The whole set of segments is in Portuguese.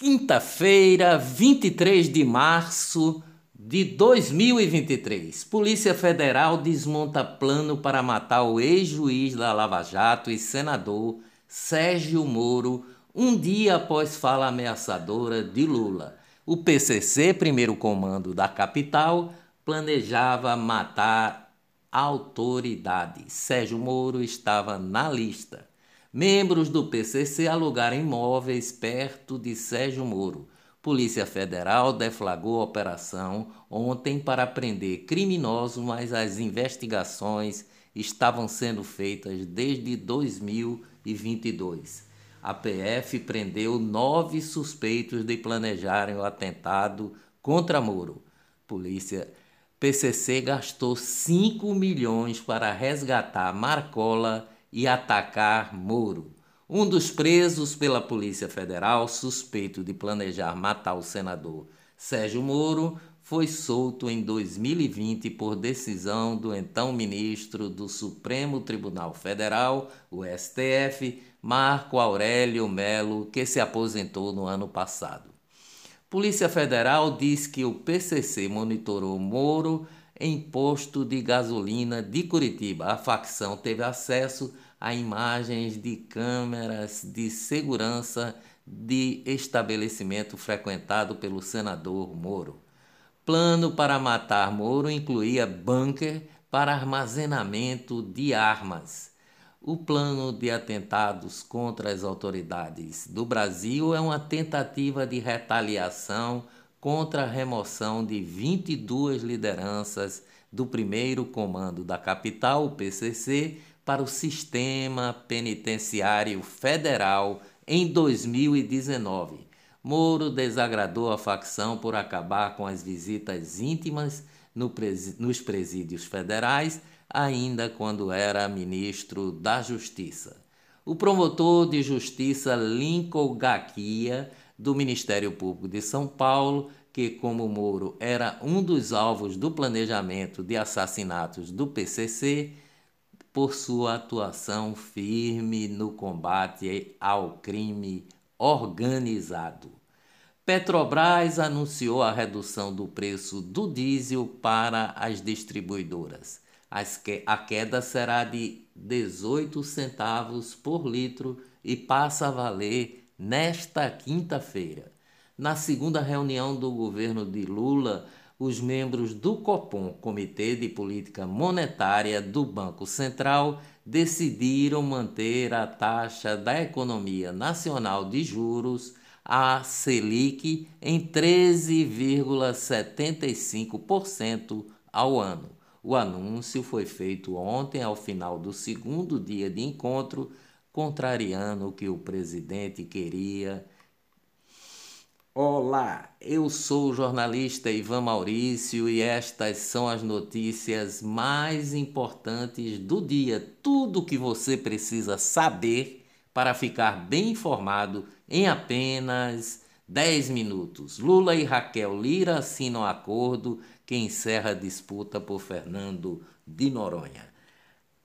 Quinta-feira, 23 de março de 2023. Polícia Federal desmonta plano para matar o ex-juiz da Lava Jato e senador Sérgio Moro um dia após fala ameaçadora de Lula. O PCC, primeiro comando da capital, planejava matar autoridades. Sérgio Moro estava na lista. Membros do PCC alugaram imóveis perto de Sérgio Moro. Polícia Federal deflagrou operação ontem para prender criminosos, mas as investigações estavam sendo feitas desde 2022. A PF prendeu nove suspeitos de planejarem o atentado contra Moro. Polícia PCC gastou 5 milhões para resgatar Marcola e atacar Moro. Um dos presos pela Polícia Federal, suspeito de planejar matar o senador Sérgio Moro, foi solto em 2020 por decisão do então ministro do Supremo Tribunal Federal, o STF, Marco Aurélio Melo, que se aposentou no ano passado. Polícia Federal diz que o PCC monitorou Moro em posto de gasolina de Curitiba. A facção teve acesso a imagens de câmeras de segurança de estabelecimento frequentado pelo senador Moro. Plano para matar Moro incluía bunker para armazenamento de armas. O plano de atentados contra as autoridades do Brasil é uma tentativa de retaliação contra a remoção de 22 lideranças do primeiro comando da capital, o PCC, para o sistema penitenciário federal em 2019. Moro desagradou a facção por acabar com as visitas íntimas no nos presídios federais, ainda quando era ministro da Justiça. O promotor de justiça Lincoln Gaquia do Ministério Público de São Paulo, que, como Moro era um dos alvos do planejamento de assassinatos do PCC, por sua atuação firme no combate ao crime organizado. Petrobras anunciou a redução do preço do diesel para as distribuidoras. A queda será de 18 centavos por litro e passa a valer nesta quinta-feira. Na segunda reunião do governo de Lula, os membros do COPOM, Comitê de Política Monetária do Banco Central, decidiram manter a taxa da economia nacional de juros, a Selic, em 13,75% ao ano. O anúncio foi feito ontem, ao final do segundo dia de encontro contrariando o que o presidente queria. Olá, eu sou o jornalista Ivan Maurício e estas são as notícias mais importantes do dia. Tudo o que você precisa saber para ficar bem informado em apenas 10 minutos. Lula e Raquel Lira assinam acordo que encerra a disputa por Fernando de Noronha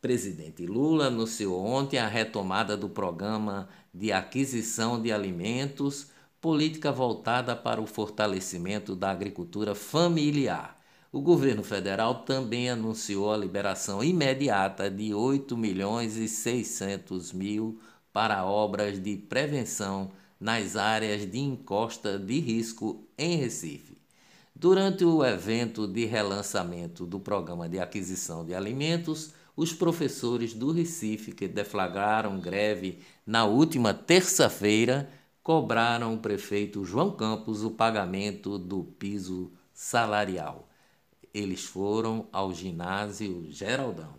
presidente Lula anunciou ontem a retomada do programa de aquisição de alimentos, política voltada para o fortalecimento da agricultura familiar. O governo federal também anunciou a liberação imediata de 8 milhões e 600 mil para obras de prevenção nas áreas de encosta de risco em Recife. Durante o evento de relançamento do programa de aquisição de alimentos, os professores do Recife, que deflagraram greve na última terça-feira, cobraram o prefeito João Campos o pagamento do piso salarial. Eles foram ao ginásio Geraldão.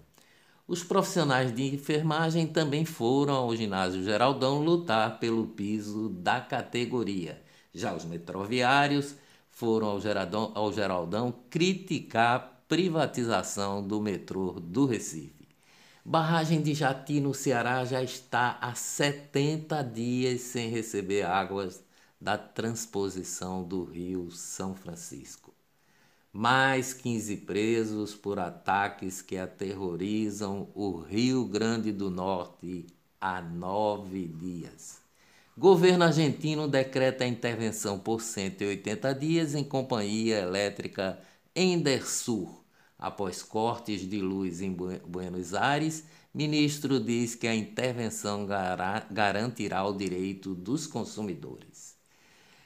Os profissionais de enfermagem também foram ao ginásio Geraldão lutar pelo piso da categoria. Já os metroviários foram ao Geraldão, ao Geraldão criticar privatização do metrô do Recife. Barragem de Jati, no Ceará, já está há 70 dias sem receber águas da transposição do Rio São Francisco. Mais 15 presos por ataques que aterrorizam o Rio Grande do Norte há nove dias. Governo argentino decreta intervenção por 180 dias em companhia elétrica Endersur. Após cortes de luz em Buenos Aires, ministro diz que a intervenção garantirá o direito dos consumidores.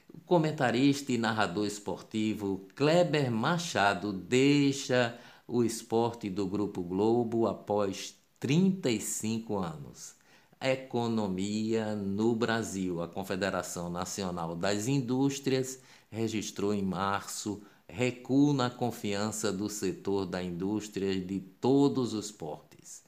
O comentarista e narrador esportivo Kleber Machado deixa o esporte do Grupo Globo após 35 anos. Economia no Brasil. A Confederação Nacional das Indústrias registrou em março recuo na confiança do setor da indústria de todos os portes.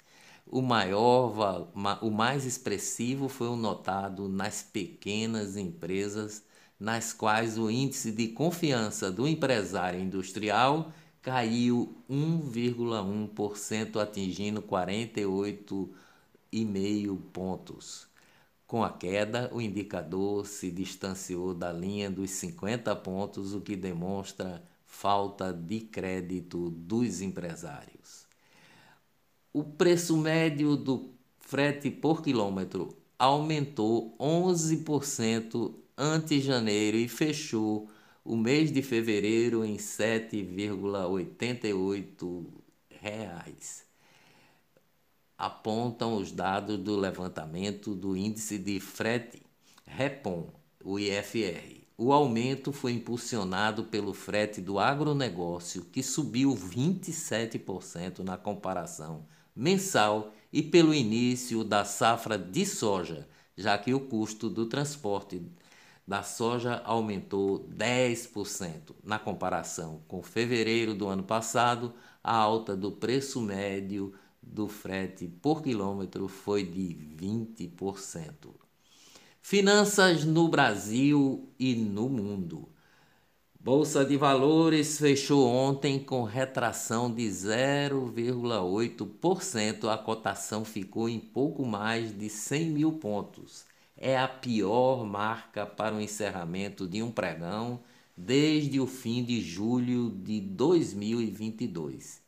O maior, o mais expressivo foi o notado nas pequenas empresas, nas quais o índice de confiança do empresário industrial caiu 1,1%, atingindo 48,5 pontos. Com a queda, o indicador se distanciou da linha dos 50 pontos, o que demonstra falta de crédito dos empresários. O preço médio do frete por quilômetro aumentou 11% ante janeiro e fechou o mês de fevereiro em 7,88 reais. Apontam os dados do levantamento do índice de frete Repom, o IFR. O aumento foi impulsionado pelo frete do agronegócio, que subiu 27% na comparação mensal, e pelo início da safra de soja, já que o custo do transporte da soja aumentou 10%. Na comparação com fevereiro do ano passado, a alta do preço médio do frete por quilômetro foi de 20%. Finanças no Brasil e no mundo. Bolsa de Valores fechou ontem com retração de 0,8%. A cotação ficou em pouco mais de 100 mil pontos é a pior marca para o encerramento de um pregão desde o fim de julho de 2022.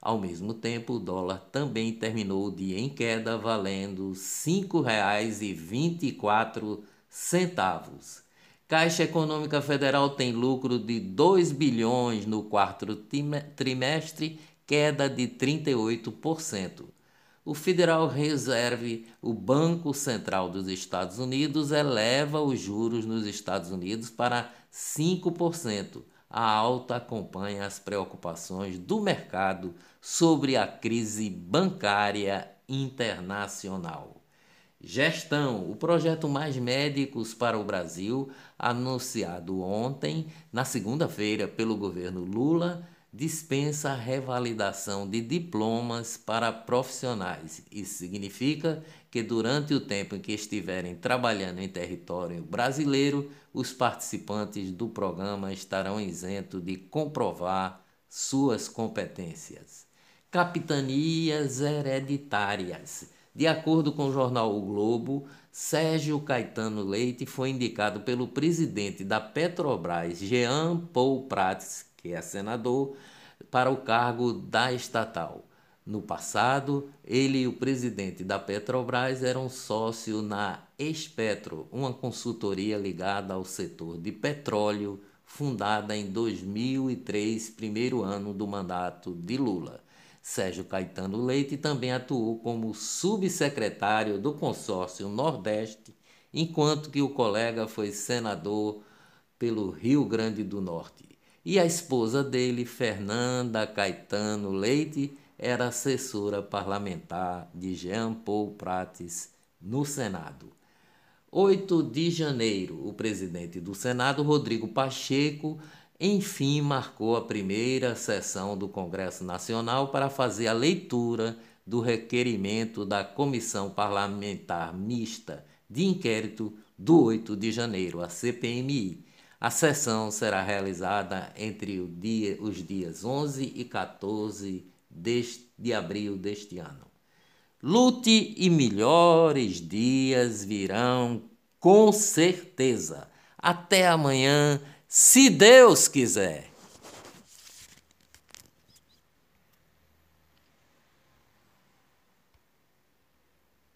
Ao mesmo tempo, o dólar também terminou o dia em queda, valendo R$ 5,24. Caixa Econômica Federal tem lucro de 2 bilhões no quarto trimestre, queda de 38% o Federal Reserve, o Banco Central dos Estados Unidos, eleva os juros nos Estados Unidos para 5%. A alta acompanha as preocupações do mercado sobre a crise bancária internacional. Gestão: o projeto Mais Médicos para o Brasil, anunciado ontem, na segunda-feira, pelo governo Lula dispensa a revalidação de diplomas para profissionais. Isso significa que durante o tempo em que estiverem trabalhando em território brasileiro, os participantes do programa estarão isentos de comprovar suas competências. Capitanias hereditárias. De acordo com o jornal O Globo, Sérgio Caetano Leite foi indicado pelo presidente da Petrobras, Jean Paul Prats, que é senador, para o cargo da estatal. No passado, ele e o presidente da Petrobras eram sócios na Espetro, uma consultoria ligada ao setor de petróleo, fundada em 2003, primeiro ano do mandato de Lula. Sérgio Caetano Leite também atuou como subsecretário do consórcio Nordeste, enquanto que o colega foi senador pelo Rio Grande do Norte e a esposa dele, Fernanda Caetano Leite, era assessora parlamentar de Jean Paul Prates no Senado. 8 de janeiro, o presidente do Senado, Rodrigo Pacheco, enfim marcou a primeira sessão do Congresso Nacional para fazer a leitura do requerimento da Comissão Parlamentar Mista de Inquérito do 8 de janeiro, a CPMI a sessão será realizada entre dia, os dias 11 e 14 deste, de abril deste ano. Lute e melhores dias virão com certeza. Até amanhã, se Deus quiser.